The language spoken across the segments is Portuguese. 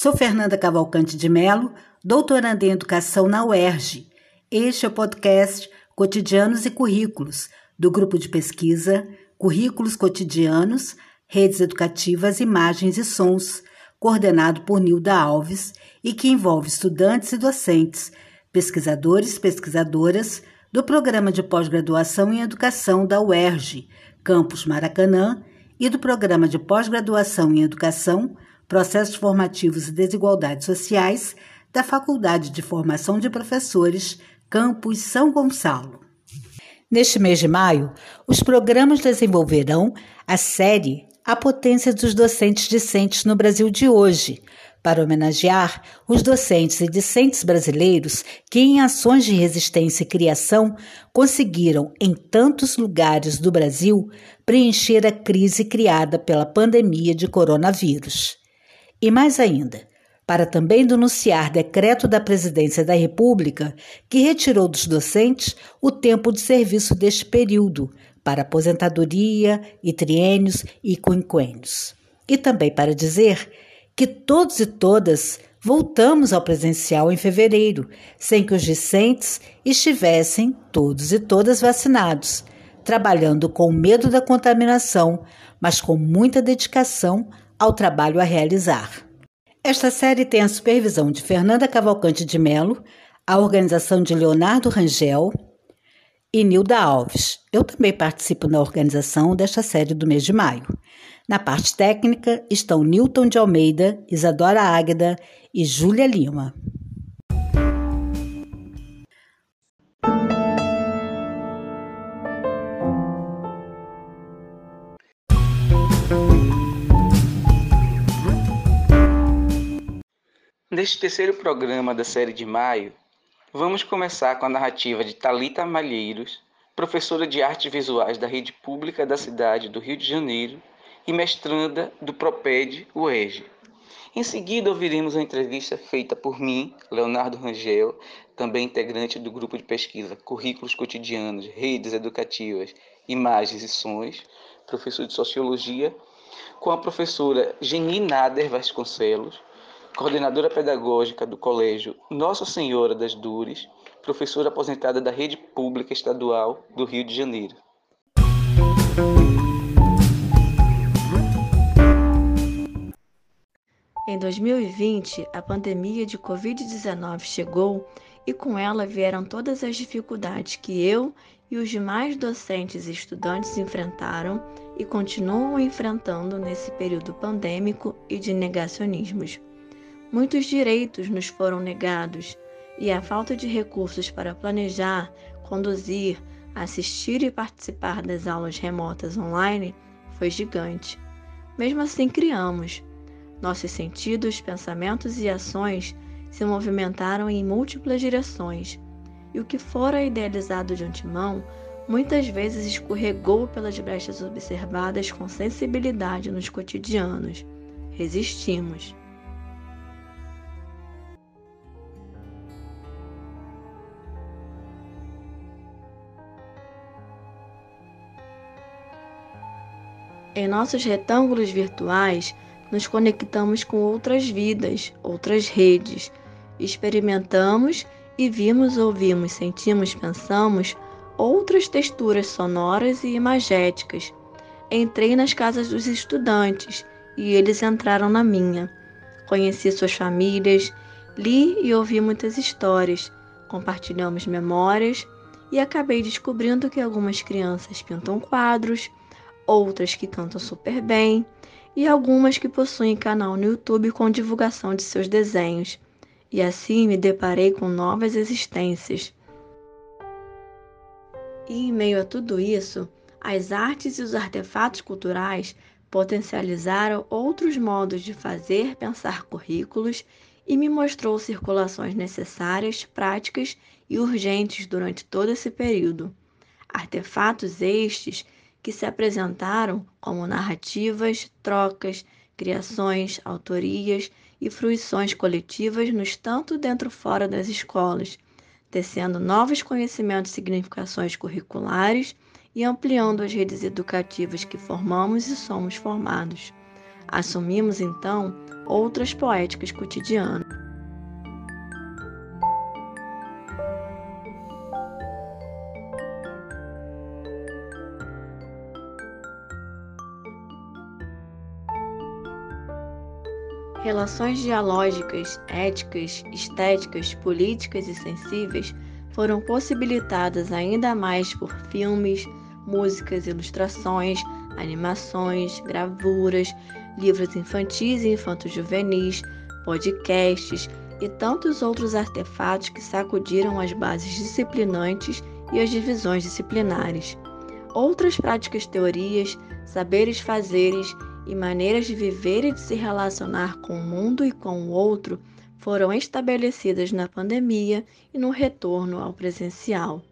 Sou Fernanda Cavalcante de Melo, doutoranda em Educação na UERJ. Este é o podcast Cotidianos e Currículos, do grupo de pesquisa Currículos Cotidianos, Redes Educativas, Imagens e Sons, coordenado por Nilda Alves e que envolve estudantes e docentes, pesquisadores e pesquisadoras do Programa de Pós-Graduação em Educação da UERJ, Campus Maracanã, e do Programa de Pós-Graduação em Educação Processos Formativos e Desigualdades Sociais da Faculdade de Formação de Professores, Campus São Gonçalo. Neste mês de maio, os programas desenvolverão a série A Potência dos Docentes Discentes no Brasil de hoje, para homenagear os docentes e discentes brasileiros que, em ações de resistência e criação, conseguiram, em tantos lugares do Brasil, preencher a crise criada pela pandemia de coronavírus. E mais ainda, para também denunciar decreto da Presidência da República que retirou dos docentes o tempo de serviço deste período para aposentadoria e triênios e quinquênios. E também para dizer que todos e todas voltamos ao presencial em fevereiro, sem que os discentes estivessem todos e todas vacinados, trabalhando com medo da contaminação, mas com muita dedicação ao trabalho a realizar. Esta série tem a supervisão de Fernanda Cavalcante de Melo, a organização de Leonardo Rangel e Nilda Alves. Eu também participo na organização desta série do mês de maio. Na parte técnica estão Newton de Almeida, Isadora Águeda e Júlia Lima. Neste terceiro programa da série de maio, vamos começar com a narrativa de Talita Malheiros, professora de artes visuais da rede pública da cidade do Rio de Janeiro e mestranda do Proped UERJ. Em seguida, ouviremos a entrevista feita por mim, Leonardo Rangel, também integrante do grupo de pesquisa Currículos Cotidianos, Redes Educativas, Imagens e Sons, professor de Sociologia, com a professora Geni Nader Vasconcelos, coordenadora pedagógica do Colégio Nossa Senhora das Dores, professora aposentada da Rede Pública Estadual do Rio de Janeiro. Em 2020, a pandemia de Covid-19 chegou e com ela vieram todas as dificuldades que eu e os demais docentes e estudantes enfrentaram e continuam enfrentando nesse período pandêmico e de negacionismos. Muitos direitos nos foram negados e a falta de recursos para planejar, conduzir, assistir e participar das aulas remotas online foi gigante. Mesmo assim, criamos. Nossos sentidos, pensamentos e ações se movimentaram em múltiplas direções, e o que fora idealizado de antemão muitas vezes escorregou pelas brechas observadas com sensibilidade nos cotidianos. Resistimos. Em nossos retângulos virtuais, nos conectamos com outras vidas, outras redes. Experimentamos e vimos, ouvimos, sentimos, pensamos outras texturas sonoras e imagéticas. Entrei nas casas dos estudantes e eles entraram na minha. Conheci suas famílias, li e ouvi muitas histórias, compartilhamos memórias e acabei descobrindo que algumas crianças pintam quadros, outras que cantam super bem e algumas que possuem canal no YouTube com divulgação de seus desenhos. E assim me deparei com novas existências. E em meio a tudo isso, as artes e os artefatos culturais potencializaram outros modos de fazer, pensar currículos e me mostrou circulações necessárias, práticas e urgentes durante todo esse período. Artefatos estes que se apresentaram como narrativas, trocas, criações, autorias e fruições coletivas nos tanto dentro fora das escolas, tecendo novos conhecimentos e significações curriculares e ampliando as redes educativas que formamos e somos formados. Assumimos então outras poéticas cotidianas. Relações dialógicas, éticas, estéticas, políticas e sensíveis foram possibilitadas ainda mais por filmes, músicas, ilustrações, animações, gravuras, livros infantis e infanto-juvenis, podcasts e tantos outros artefatos que sacudiram as bases disciplinantes e as divisões disciplinares. Outras práticas teorias, saberes fazeres e maneiras de viver e de se relacionar com o mundo e com o outro foram estabelecidas na pandemia e no retorno ao presencial.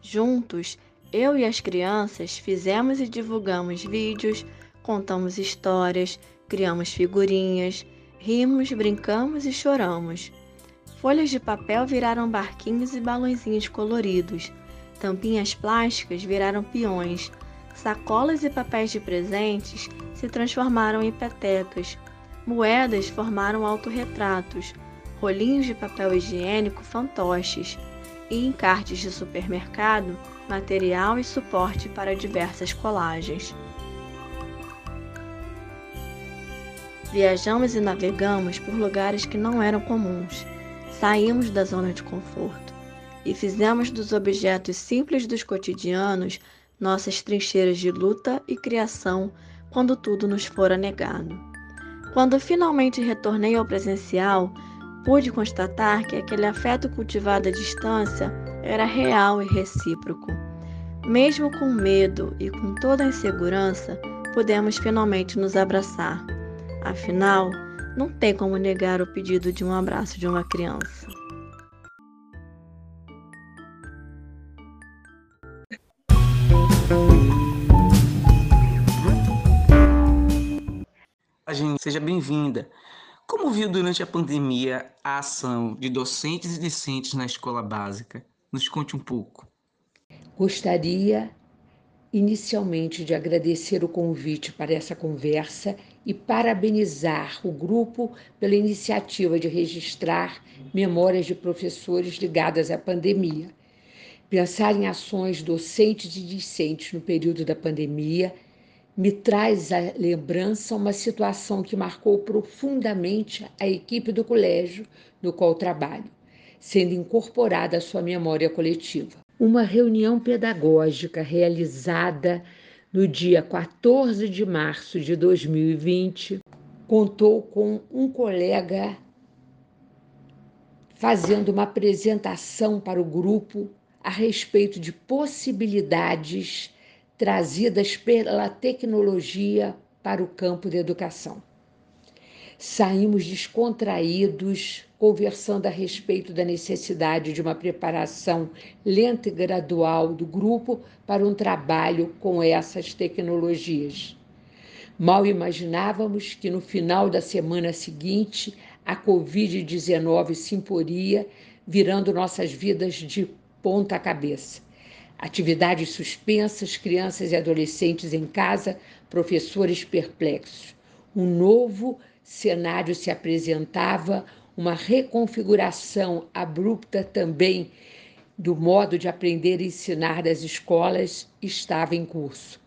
Juntos, eu e as crianças fizemos e divulgamos vídeos, contamos histórias, criamos figurinhas, rimos, brincamos e choramos. Folhas de papel viraram barquinhos e balãozinhos coloridos. Tampinhas plásticas viraram peões. Sacolas e papéis de presentes se transformaram em petecas. Moedas formaram autorretratos. Rolinhos de papel higiênico fantoches. E encartes de supermercado material e suporte para diversas colagens. Viajamos e navegamos por lugares que não eram comuns. Saímos da zona de conforto e fizemos dos objetos simples dos cotidianos nossas trincheiras de luta e criação quando tudo nos fora negado. Quando finalmente retornei ao presencial, pude constatar que aquele afeto cultivado à distância era real e recíproco. Mesmo com medo e com toda a insegurança, pudemos finalmente nos abraçar. Afinal, não tem como negar o pedido de um abraço de uma criança. Seja bem-vinda. Como viu durante a pandemia a ação de docentes e discentes na escola básica? Nos conte um pouco. Gostaria inicialmente de agradecer o convite para essa conversa e parabenizar o grupo pela iniciativa de registrar memórias de professores ligadas à pandemia. Pensar em ações docentes e discentes no período da pandemia me traz à lembrança uma situação que marcou profundamente a equipe do colégio no qual trabalho, sendo incorporada à sua memória coletiva. Uma reunião pedagógica realizada no dia 14 de março de 2020 contou com um colega fazendo uma apresentação para o grupo a respeito de possibilidades trazidas pela tecnologia para o campo da educação. Saímos descontraídos, conversando a respeito da necessidade de uma preparação lenta e gradual do grupo para um trabalho com essas tecnologias. Mal imaginávamos que no final da semana seguinte a Covid-19 se imporia, virando nossas vidas de ponta cabeça. Atividades suspensas, crianças e adolescentes em casa, professores perplexos. Um novo cenário se apresentava, uma reconfiguração abrupta também do modo de aprender e ensinar das escolas estava em curso.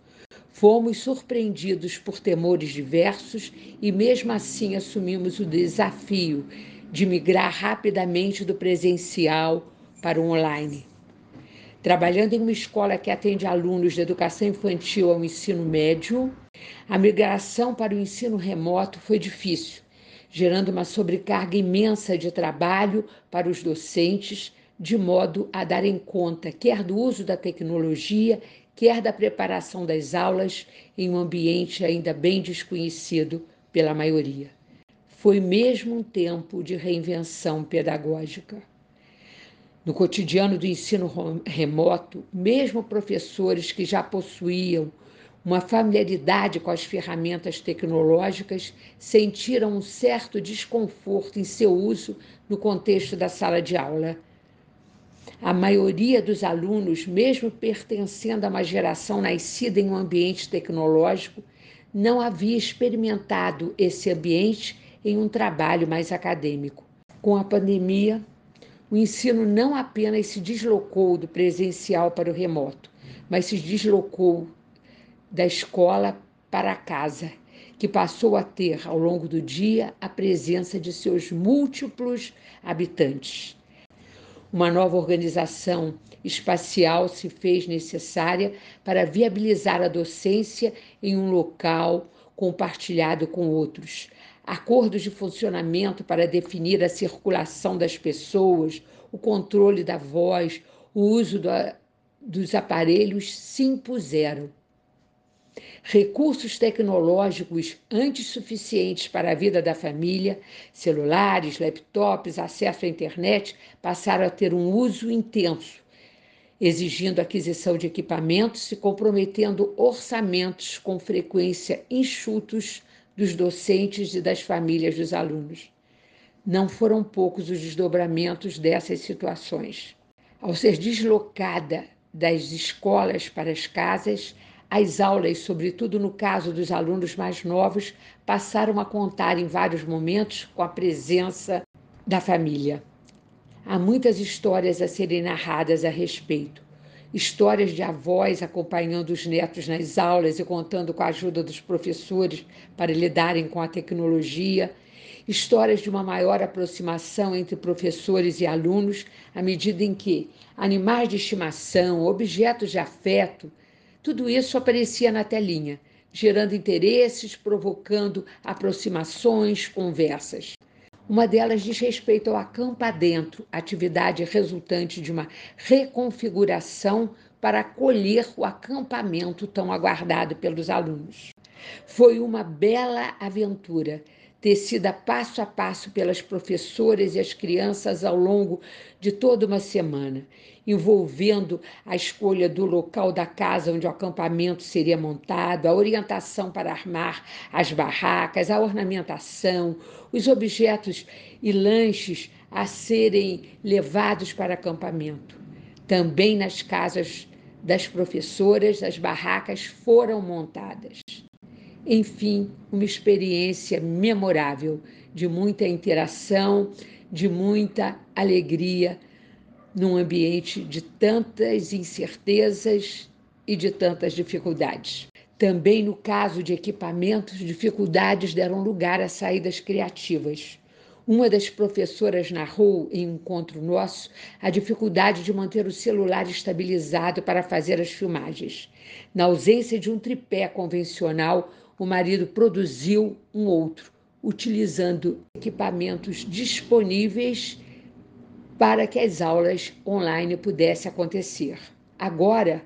Fomos surpreendidos por temores diversos e, mesmo assim, assumimos o desafio de migrar rapidamente do presencial para o online. Trabalhando em uma escola que atende alunos de educação infantil ao ensino médio, a migração para o ensino remoto foi difícil, gerando uma sobrecarga imensa de trabalho para os docentes, de modo a darem conta quer do uso da tecnologia, quer da preparação das aulas em um ambiente ainda bem desconhecido pela maioria. Foi mesmo um tempo de reinvenção pedagógica. No cotidiano do ensino remoto, mesmo professores que já possuíam uma familiaridade com as ferramentas tecnológicas sentiram um certo desconforto em seu uso no contexto da sala de aula. A maioria dos alunos, mesmo pertencendo a uma geração nascida em um ambiente tecnológico, não havia experimentado esse ambiente em um trabalho mais acadêmico. Com a pandemia, o ensino não apenas se deslocou do presencial para o remoto, mas se deslocou da escola para a casa, que passou a ter, ao longo do dia, a presença de seus múltiplos habitantes. Uma nova organização espacial se fez necessária para viabilizar a docência em um local compartilhado com outros. Acordos de funcionamento para definir a circulação das pessoas, o controle da voz, o uso da, dos aparelhos se impuseram. Recursos tecnológicos antes suficientes para a vida da família, celulares, laptops, acesso à internet, passaram a ter um uso intenso, exigindo aquisição de equipamentos e comprometendo orçamentos com frequência enxutos dos docentes e das famílias dos alunos. Não foram poucos os desdobramentos dessas situações. Ao ser deslocada das escolas para as casas, as aulas, sobretudo no caso dos alunos mais novos, passaram a contar em vários momentos com a presença da família. Há muitas histórias a serem narradas a respeito. Histórias de avós acompanhando os netos nas aulas e contando com a ajuda dos professores para lidarem com a tecnologia. Histórias de uma maior aproximação entre professores e alunos, à medida em que animais de estimação, objetos de afeto, tudo isso aparecia na telinha, gerando interesses, provocando aproximações, conversas. Uma delas diz respeito ao Acampa Dentro, atividade resultante de uma reconfiguração para acolher o acampamento tão aguardado pelos alunos. Foi uma bela aventura tecida passo a passo pelas professoras e as crianças ao longo de toda uma semana, envolvendo a escolha do local da casa onde o acampamento seria montado, a orientação para armar as barracas, a ornamentação, os objetos e lanches a serem levados para acampamento. Também nas casas das professoras, as barracas foram montadas. Enfim, uma experiência memorável, de muita interação, de muita alegria, num ambiente de tantas incertezas e de tantas dificuldades. Também no caso de equipamentos, dificuldades deram lugar a saídas criativas. Uma das professoras narrou em encontro nosso a dificuldade de manter o celular estabilizado para fazer as filmagens. Na ausência de um tripé convencional, o marido produziu um outro, utilizando equipamentos disponíveis para que as aulas online pudessem acontecer. Agora,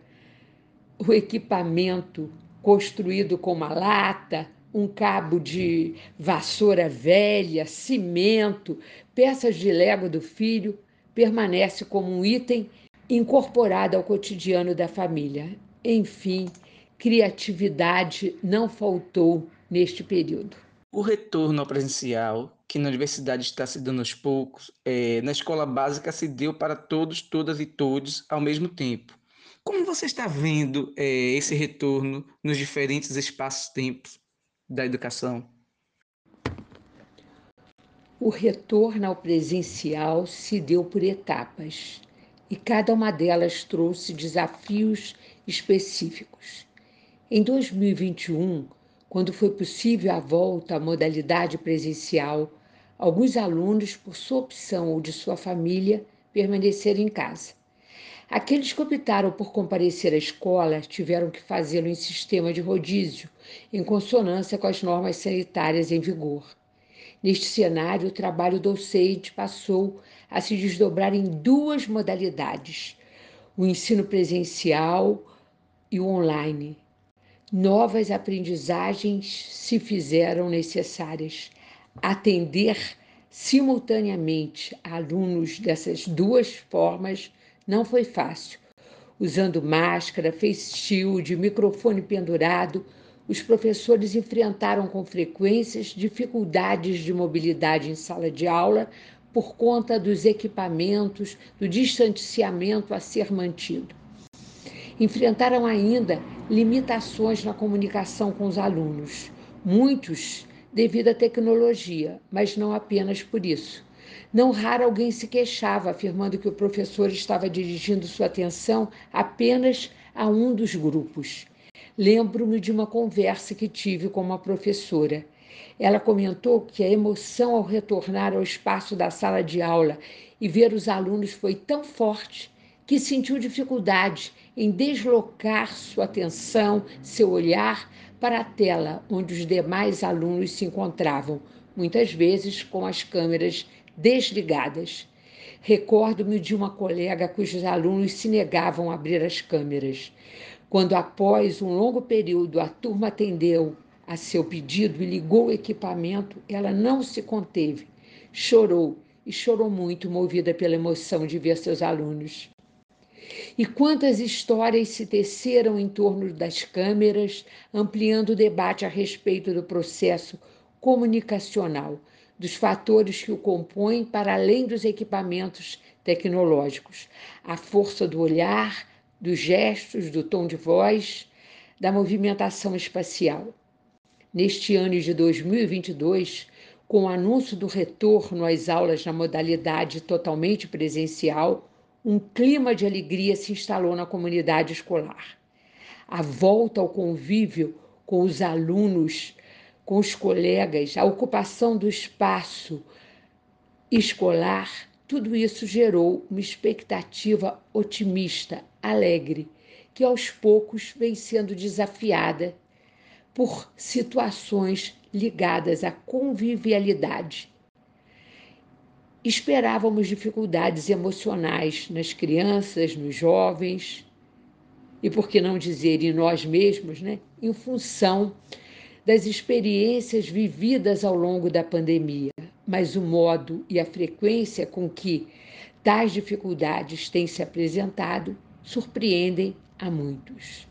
o equipamento construído com uma lata, um cabo de vassoura velha, cimento, peças de lego do filho, permanece como um item incorporado ao cotidiano da família. Enfim, criatividade não faltou neste período. O retorno ao presencial, que na universidade está se dando aos poucos, é, na escola básica se deu para todos, todas e todos ao mesmo tempo. Como você está vendo é, esse retorno nos diferentes espaços-tempos da educação? O retorno ao presencial se deu por etapas e cada uma delas trouxe desafios específicos. Em 2021, quando foi possível a volta à modalidade presencial, alguns alunos, por sua opção ou de sua família, permaneceram em casa. Aqueles que optaram por comparecer à escola tiveram que fazê-lo em sistema de rodízio, em consonância com as normas sanitárias em vigor. Neste cenário, o trabalho docente passou a se desdobrar em duas modalidades: o ensino presencial e o online, novas aprendizagens se fizeram necessárias. Atender simultaneamente alunos dessas duas formas não foi fácil. Usando máscara, face shield, microfone pendurado, os professores enfrentaram com frequências dificuldades de mobilidade em sala de aula por conta dos equipamentos, do distanciamento a ser mantido enfrentaram ainda limitações na comunicação com os alunos. Muitos devido à tecnologia, mas não apenas por isso. Não raro alguém se queixava, afirmando que o professor estava dirigindo sua atenção apenas a um dos grupos. Lembro-me de uma conversa que tive com uma professora. Ela comentou que a emoção ao retornar ao espaço da sala de aula e ver os alunos foi tão forte que sentiu dificuldade em deslocar sua atenção, seu olhar para a tela onde os demais alunos se encontravam, muitas vezes com as câmeras desligadas. Recordo-me de uma colega cujos alunos se negavam a abrir as câmeras. Quando, após um longo período, a turma atendeu a seu pedido e ligou o equipamento, ela não se conteve, chorou e chorou muito, movida pela emoção de ver seus alunos. E quantas histórias se teceram em torno das câmeras, ampliando o debate a respeito do processo comunicacional, dos fatores que o compõem para além dos equipamentos tecnológicos, a força do olhar, dos gestos, do tom de voz, da movimentação espacial. Neste ano de 2022, com o anúncio do retorno às aulas na modalidade totalmente presencial, um clima de alegria se instalou na comunidade escolar. A volta ao convívio com os alunos com os colegas, a ocupação do espaço escolar, tudo isso gerou uma expectativa otimista, alegre, que aos poucos vem sendo desafiada por situações ligadas à convivialidade. Esperávamos dificuldades emocionais nas crianças, nos jovens, e por que não dizer em nós mesmos, né? em função das experiências vividas ao longo da pandemia, mas o modo e a frequência com que tais dificuldades têm se apresentado surpreendem a muitos.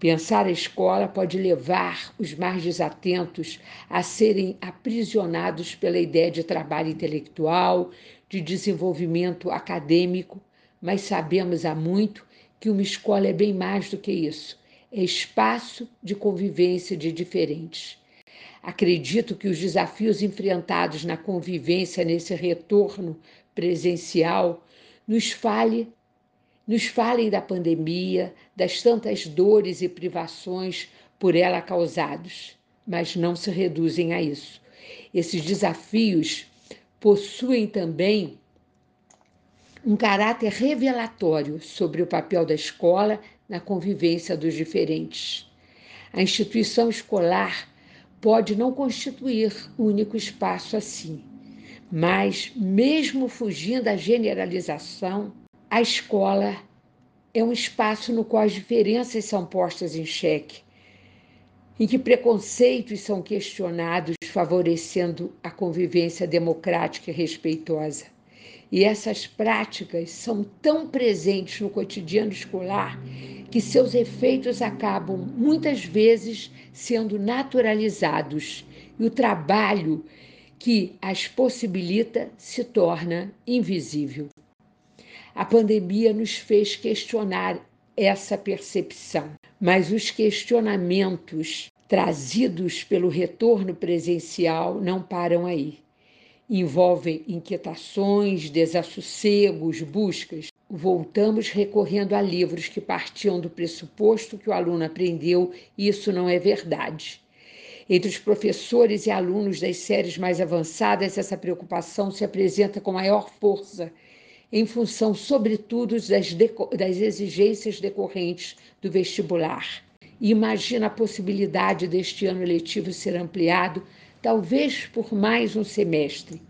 Pensar a escola pode levar os mais desatentos a serem aprisionados pela ideia de trabalho intelectual, de desenvolvimento acadêmico, mas sabemos há muito que uma escola é bem mais do que isso é espaço de convivência de diferentes. Acredito que os desafios enfrentados na convivência nesse retorno presencial nos fale nos falem da pandemia, das tantas dores e privações por ela causados, mas não se reduzem a isso. Esses desafios possuem também um caráter revelatório sobre o papel da escola na convivência dos diferentes. A instituição escolar pode não constituir único espaço assim, mas, mesmo fugindo da generalização, a escola é um espaço no qual as diferenças são postas em xeque, em que preconceitos são questionados, favorecendo a convivência democrática e respeitosa. E essas práticas são tão presentes no cotidiano escolar que seus efeitos acabam muitas vezes sendo naturalizados e o trabalho que as possibilita se torna invisível. A pandemia nos fez questionar essa percepção, mas os questionamentos trazidos pelo retorno presencial não param aí envolvem inquietações, desassossegos, buscas. Voltamos recorrendo a livros que partiam do pressuposto que o aluno aprendeu e isso não é verdade. Entre os professores e alunos das séries mais avançadas, essa preocupação se apresenta com maior força, em função, sobretudo, das, das exigências decorrentes do vestibular. E imagina a possibilidade deste ano letivo ser ampliado talvez por mais um semestre.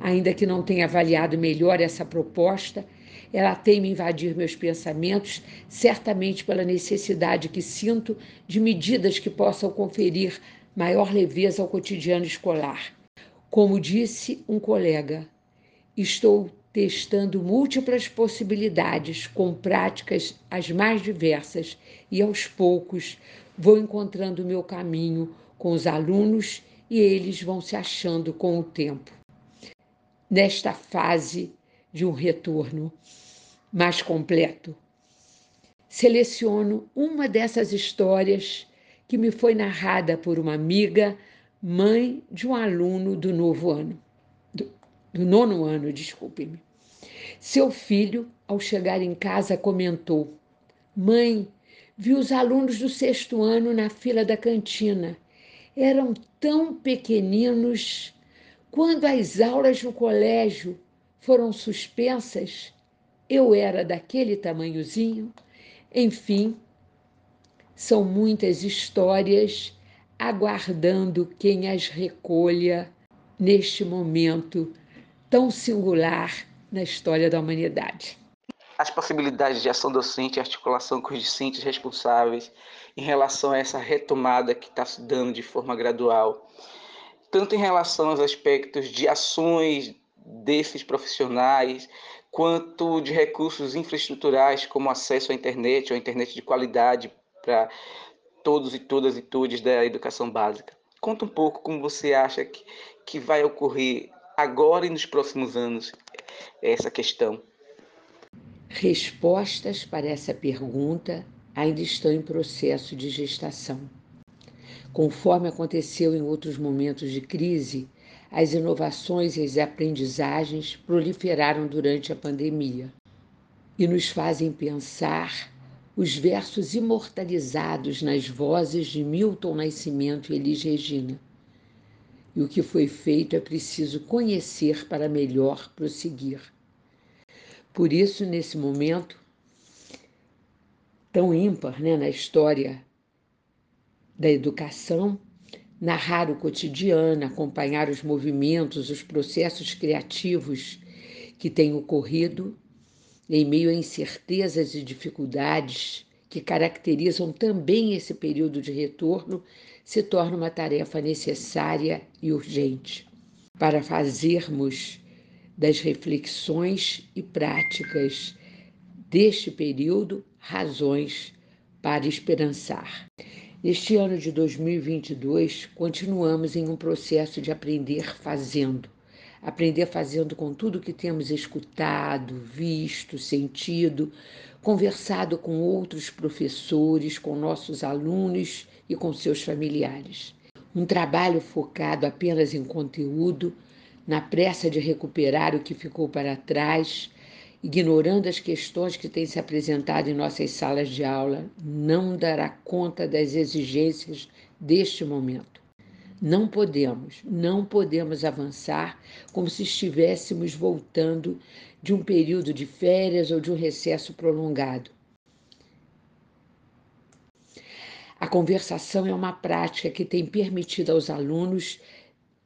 Ainda que não tenha avaliado melhor essa proposta, ela tem me invadir meus pensamentos, certamente pela necessidade que sinto de medidas que possam conferir maior leveza ao cotidiano escolar. Como disse um colega, estou testando múltiplas possibilidades com práticas as mais diversas e aos poucos vou encontrando o meu caminho com os alunos e eles vão se achando com o tempo. Nesta fase de um retorno mais completo, seleciono uma dessas histórias que me foi narrada por uma amiga mãe de um aluno do novo ano, do, do nono ano, desculpe-me. Seu filho, ao chegar em casa, comentou: Mãe, vi os alunos do sexto ano na fila da cantina. Eram tão pequeninos. Quando as aulas no colégio foram suspensas, eu era daquele tamanhozinho. Enfim, são muitas histórias aguardando quem as recolha neste momento tão singular na história da humanidade. As possibilidades de ação docente e articulação com os discentes responsáveis em relação a essa retomada que está se dando de forma gradual, tanto em relação aos aspectos de ações desses profissionais, quanto de recursos infraestruturais, como acesso à internet, ou internet de qualidade para todos e todas e todos da educação básica. Conta um pouco como você acha que, que vai ocorrer agora e nos próximos anos essa questão. Respostas para essa pergunta ainda estão em processo de gestação. Conforme aconteceu em outros momentos de crise, as inovações e as aprendizagens proliferaram durante a pandemia e nos fazem pensar os versos imortalizados nas vozes de Milton Nascimento e Elis Regina. E o que foi feito é preciso conhecer para melhor prosseguir. Por isso, nesse momento tão ímpar né, na história da educação, narrar o cotidiano, acompanhar os movimentos, os processos criativos que têm ocorrido em meio a incertezas e dificuldades que caracterizam também esse período de retorno, se torna uma tarefa necessária e urgente para fazermos das reflexões e práticas deste período razões para esperançar. Neste ano de 2022, continuamos em um processo de aprender fazendo. Aprender fazendo com tudo que temos escutado, visto, sentido, conversado com outros professores, com nossos alunos e com seus familiares. Um trabalho focado apenas em conteúdo, na pressa de recuperar o que ficou para trás, ignorando as questões que têm se apresentado em nossas salas de aula, não dará conta das exigências deste momento. Não podemos, não podemos avançar como se estivéssemos voltando de um período de férias ou de um recesso prolongado. A conversação é uma prática que tem permitido aos alunos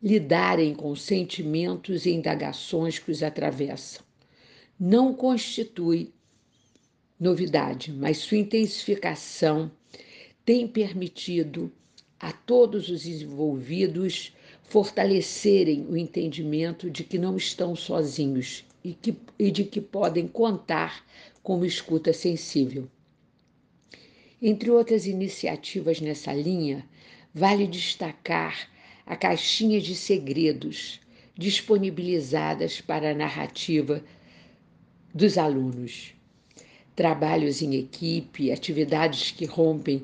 lidarem com sentimentos e indagações que os atravessam não constitui novidade, mas sua intensificação tem permitido a todos os envolvidos fortalecerem o entendimento de que não estão sozinhos e, que, e de que podem contar com uma escuta sensível. Entre outras iniciativas nessa linha, vale destacar a caixinha de segredos disponibilizadas para a narrativa dos alunos. Trabalhos em equipe, atividades que rompem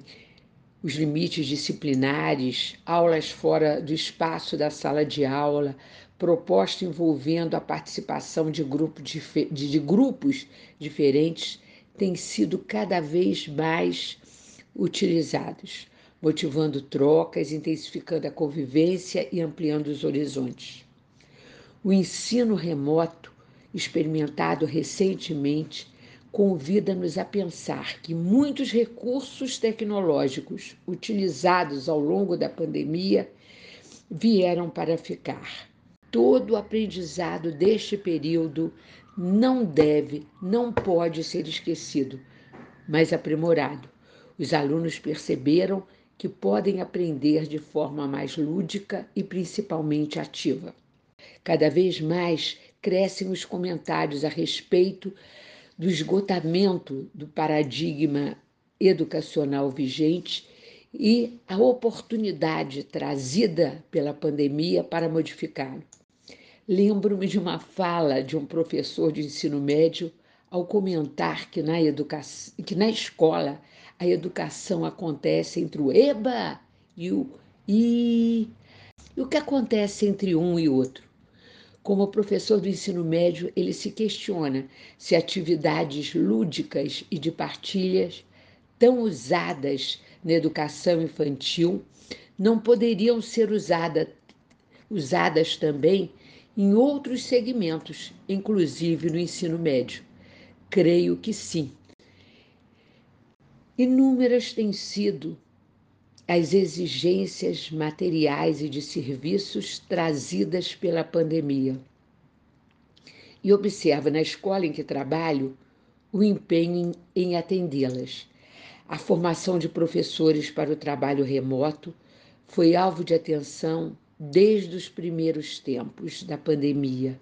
os limites disciplinares, aulas fora do espaço da sala de aula, proposta envolvendo a participação de, grupo de, de grupos diferentes, têm sido cada vez mais utilizados, motivando trocas, intensificando a convivência e ampliando os horizontes. O ensino remoto experimentado recentemente, convida-nos a pensar que muitos recursos tecnológicos utilizados ao longo da pandemia vieram para ficar. Todo o aprendizado deste período não deve, não pode ser esquecido, mas aprimorado. Os alunos perceberam que podem aprender de forma mais lúdica e principalmente ativa. Cada vez mais crescem os comentários a respeito do esgotamento do paradigma educacional vigente e a oportunidade trazida pela pandemia para modificá-lo. Lembro-me de uma fala de um professor de ensino médio ao comentar que na, que na escola a educação acontece entre o EBA e o I. E o que acontece entre um e outro? Como professor do ensino médio, ele se questiona se atividades lúdicas e de partilhas, tão usadas na educação infantil, não poderiam ser usada, usadas também em outros segmentos, inclusive no ensino médio. Creio que sim. Inúmeras têm sido as exigências materiais e de serviços trazidas pela pandemia. E observo na escola em que trabalho o empenho em atendê-las. A formação de professores para o trabalho remoto foi alvo de atenção desde os primeiros tempos da pandemia.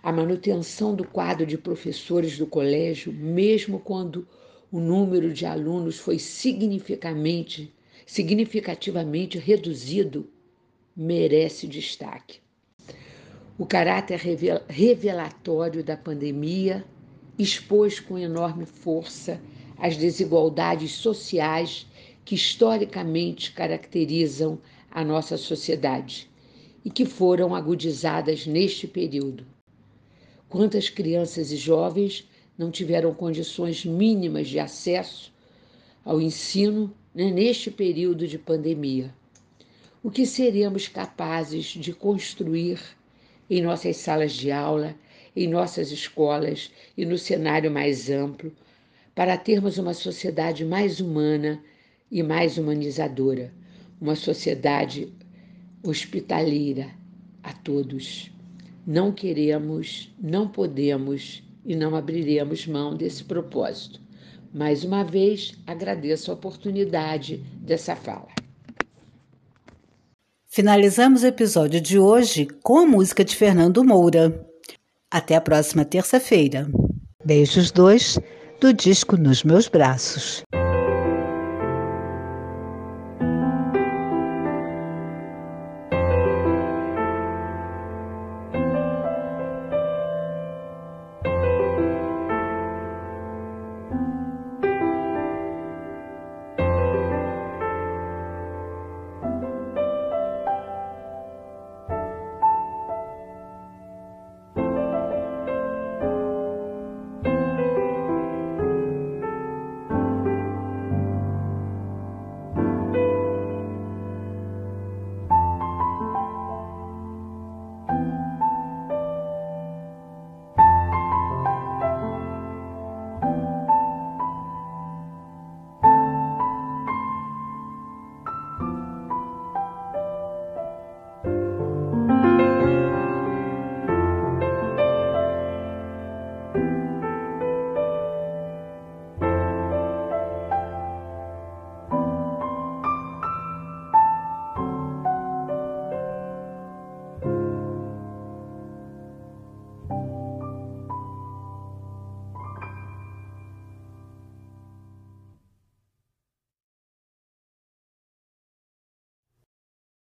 A manutenção do quadro de professores do colégio, mesmo quando o número de alunos foi significativamente significativamente reduzido merece destaque. O caráter revelatório da pandemia expôs com enorme força as desigualdades sociais que historicamente caracterizam a nossa sociedade e que foram agudizadas neste período. Quantas crianças e jovens não tiveram condições mínimas de acesso ao ensino né, neste período de pandemia. O que seremos capazes de construir em nossas salas de aula, em nossas escolas e no cenário mais amplo, para termos uma sociedade mais humana e mais humanizadora, uma sociedade hospitaleira a todos. Não queremos, não podemos e não abriremos mão desse propósito. Mais uma vez, agradeço a oportunidade dessa fala. Finalizamos o episódio de hoje com a música de Fernando Moura. Até a próxima terça-feira. Beijos dois do disco Nos Meus Braços.